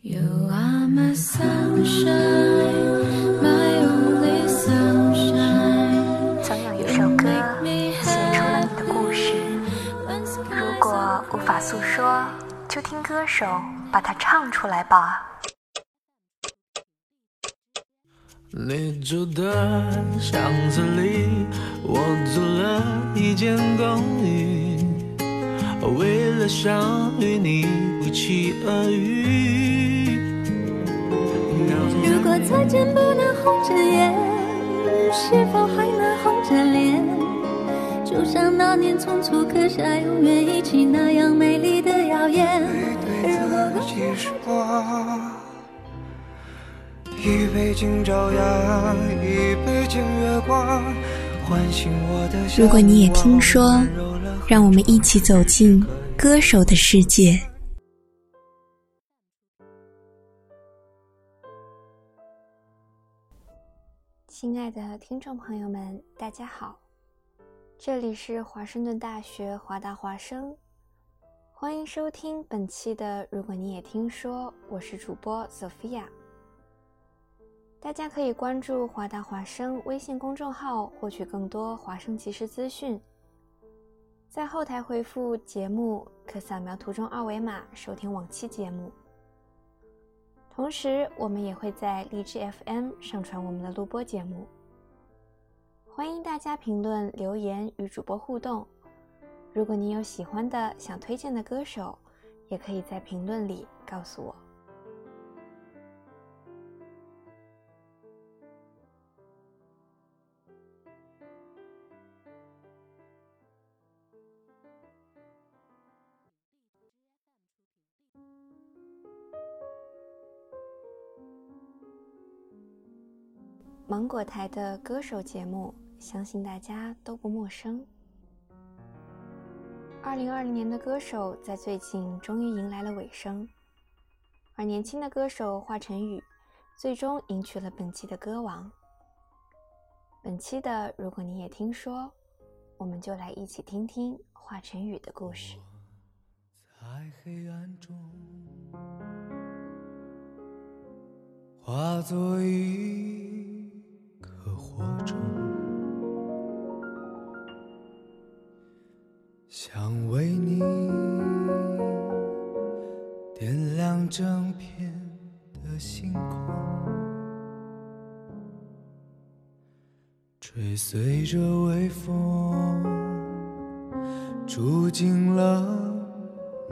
You are my sunshine, my only sunshine. 总有一首歌写出了你的故事，如果无法诉说，就听歌手把它唱出来吧。你住的巷子里，我租了一间公寓，为了想与你不期而遇。如果再见不能红着眼，是否还能红着脸？就像那年匆促刻下永远一起那样美丽的谣言。如果自己说，一杯敬朝阳，一杯敬月光，唤醒我的如果你也听说，让我们一起走进歌手的世界。亲爱的听众朋友们，大家好，这里是华盛顿大学华大华生，欢迎收听本期的。如果你也听说，我是主播 Sophia。大家可以关注华大华生微信公众号，获取更多华生即时资讯。在后台回复“节目”，可扫描图中二维码收听往期节目。同时，我们也会在荔枝 FM 上传我们的录播节目。欢迎大家评论留言与主播互动。如果你有喜欢的、想推荐的歌手，也可以在评论里告诉我。果台的歌手节目，相信大家都不陌生。二零二零年的歌手在最近终于迎来了尾声，而年轻的歌手华晨宇，最终赢取了本期的歌王。本期的，如果你也听说，我们就来一起听听华晨宇的故事。在黑暗中，化作一。火种，想为你点亮整片的星空，追随着微风，住进了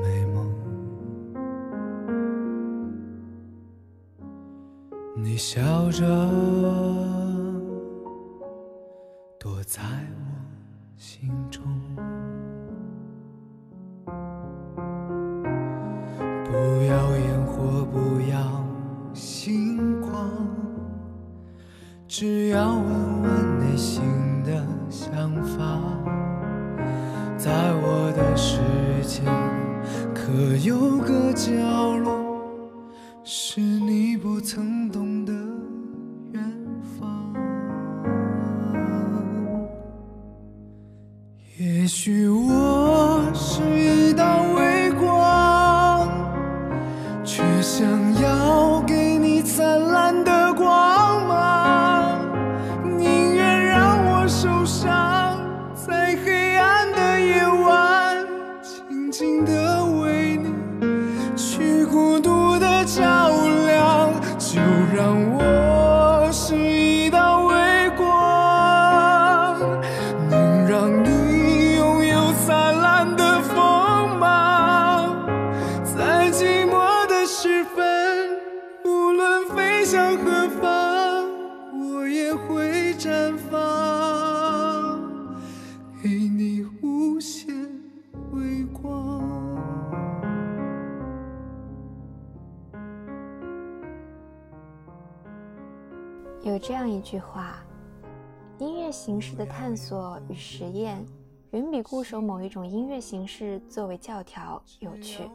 美梦。你笑着。只要这样一句话：音乐形式的探索与实验，远比固守某一种音乐形式作为教条有趣。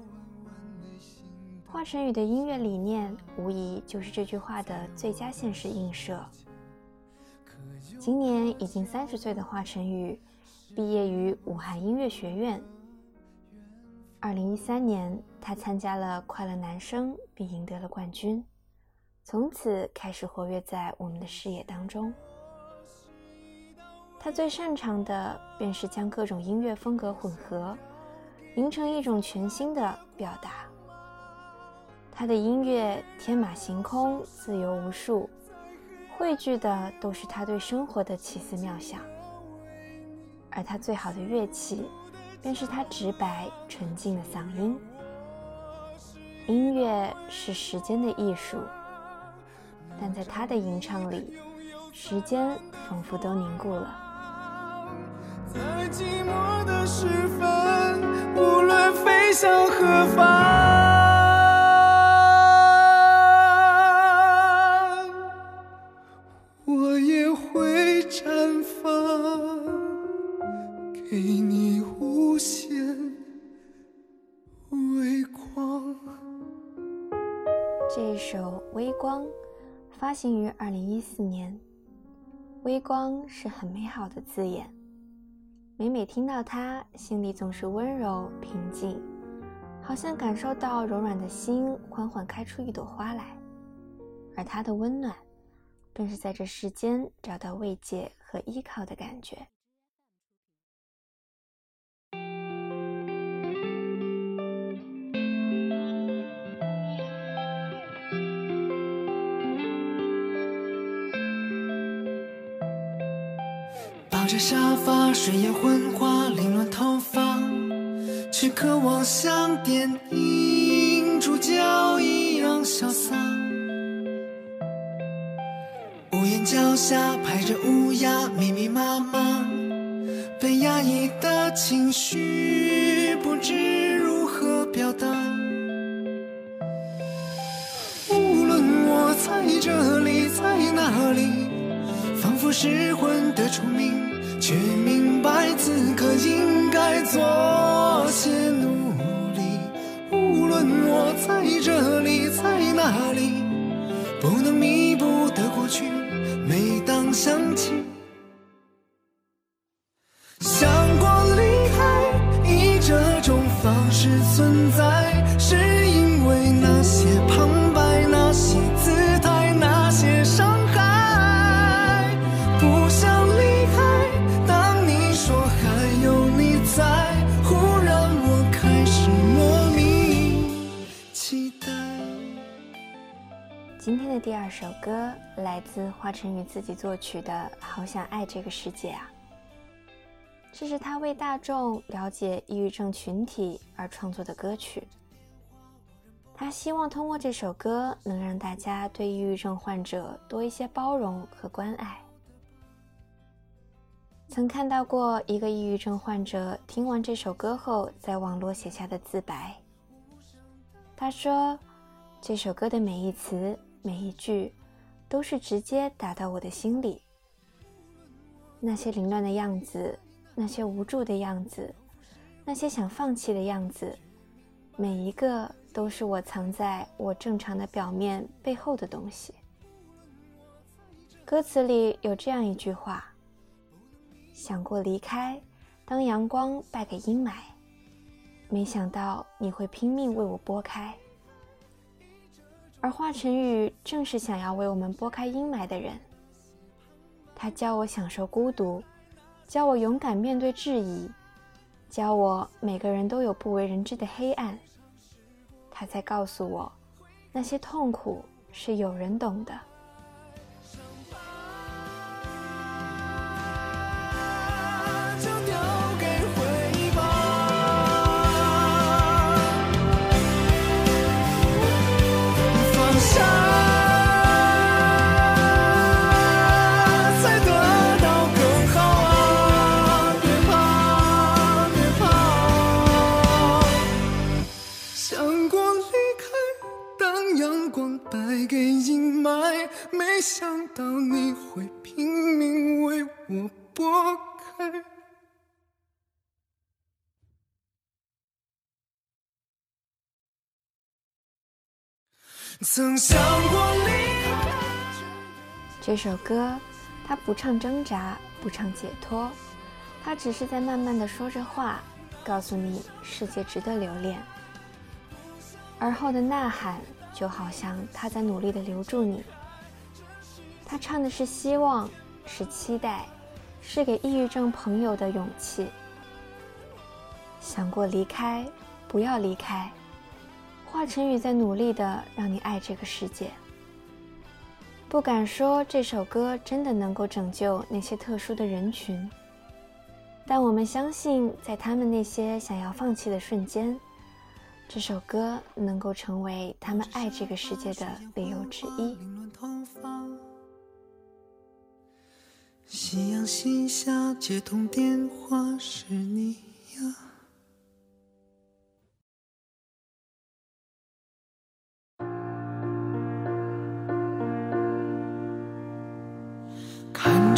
华晨宇的音乐理念，无疑就是这句话的最佳现实映射。今年已经三十岁的华晨宇，毕业于武汉音乐学院。二零一三年，他参加了《快乐男声》，并赢得了冠军，从此开始活跃在我们的视野当中。他最擅长的便是将各种音乐风格混合，形成一种全新的表达。他的音乐天马行空，自由无数，汇聚的都是他对生活的奇思妙想。而他最好的乐器，便是他直白纯净的嗓音。音乐是时间的艺术，但在他的吟唱里时间仿佛都凝固了。在寂寞的时分无论飞向何方我也会绽放给你无限微光这首微光发行于二零一四年，微光是很美好的字眼，每每听到它，心里总是温柔平静，好像感受到柔软的心缓缓开出一朵花来，而它的温暖，更是在这世间找到慰藉和依靠的感觉。抱着沙发，睡眼昏花，凌乱头发，却渴望像电影主角一样潇洒。屋檐脚下排着乌鸦，密密麻麻，被压抑的情绪不知如何表达。无论我在这里，在哪里，仿佛失魂的虫鸣。却明白此刻应该做些努力。无论我在这里，在哪里，不能弥补的过去，每当想起。二首歌来自华晨宇自己作曲的《好想爱这个世界》啊，这是他为大众了解抑郁症群体而创作的歌曲。他希望通过这首歌能让大家对抑郁症患者多一些包容和关爱。曾看到过一个抑郁症患者听完这首歌后在网络写下的自白，他说：“这首歌的每一词。”每一句，都是直接打到我的心里。那些凌乱的样子，那些无助的样子，那些想放弃的样子，每一个都是我藏在我正常的表面背后的东西。歌词里有这样一句话：“想过离开，当阳光败给阴霾，没想到你会拼命为我拨开。”而华晨宇正是想要为我们拨开阴霾的人。他教我享受孤独，教我勇敢面对质疑，教我每个人都有不为人知的黑暗。他在告诉我，那些痛苦是有人懂的。曾想过离开。这首歌，它不唱挣扎，不唱解脱，它只是在慢慢的说着话，告诉你世界值得留恋。而后的呐喊，就好像他在努力的留住你。他唱的是希望，是期待，是给抑郁症朋友的勇气。想过离开，不要离开。华晨宇在努力的让你爱这个世界。不敢说这首歌真的能够拯救那些特殊的人群，但我们相信，在他们那些想要放弃的瞬间，这首歌能够成为他们爱这个世界的理由之一。夕阳西下，接通电话是你呀。看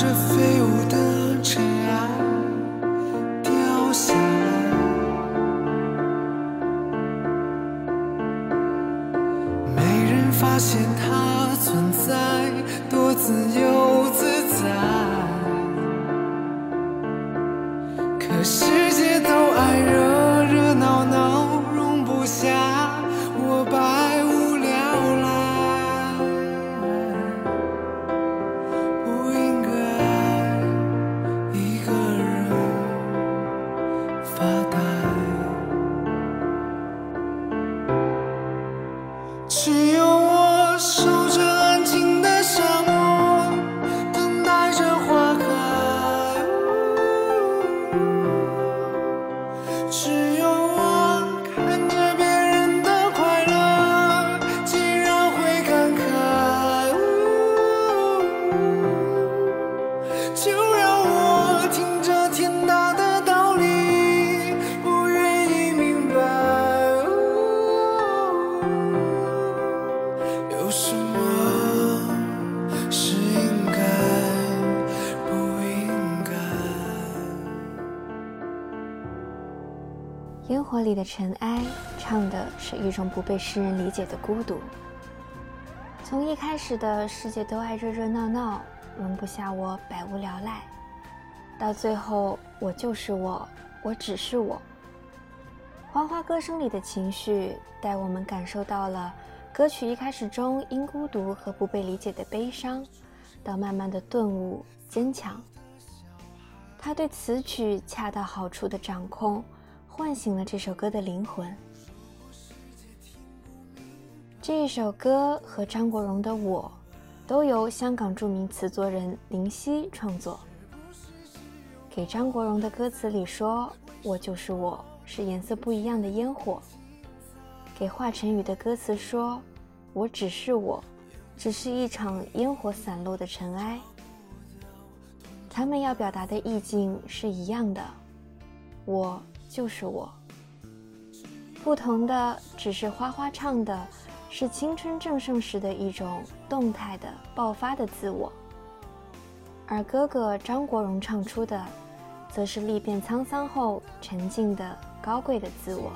尘埃，唱的是一种不被世人理解的孤独。从一开始的世界都爱热热闹闹，容不下我百无聊赖，到最后我就是我，我只是我。花花歌声里的情绪，带我们感受到了歌曲一开始中因孤独和不被理解的悲伤，到慢慢的顿悟、坚强。他对词曲恰到好处的掌控，唤醒了这首歌的灵魂。这一首歌和张国荣的《我》，都由香港著名词作人林夕创作。给张国荣的歌词里说：“我就是我，是颜色不一样的烟火。”给华晨宇的歌词说：“我只是我，只是一场烟火散落的尘埃。”他们要表达的意境是一样的，我就是我。不同的只是花花唱的是青春正盛时的一种动态的爆发的自我，而哥哥张国荣唱出的，则是历遍沧桑后沉静的高贵的自我。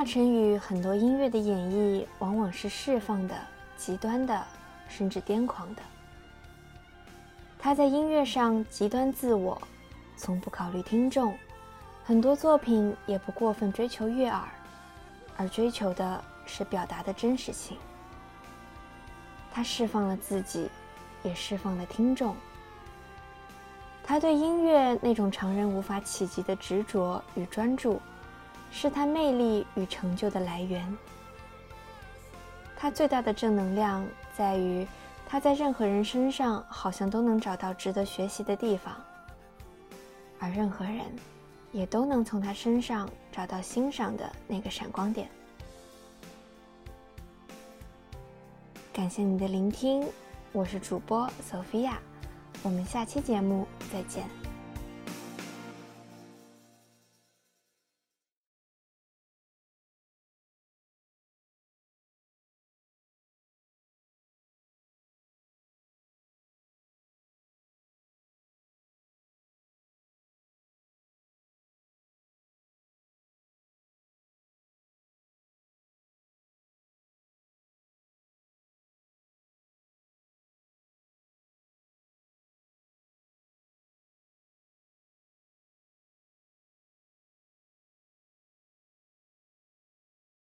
华晨宇很多音乐的演绎，往往是释放的、极端的，甚至癫狂的。他在音乐上极端自我，从不考虑听众，很多作品也不过分追求悦耳，而追求的是表达的真实性。他释放了自己，也释放了听众。他对音乐那种常人无法企及的执着与专注。是他魅力与成就的来源。他最大的正能量在于，他在任何人身上好像都能找到值得学习的地方，而任何人，也都能从他身上找到欣赏的那个闪光点。感谢你的聆听，我是主播 Sophia，我们下期节目再见。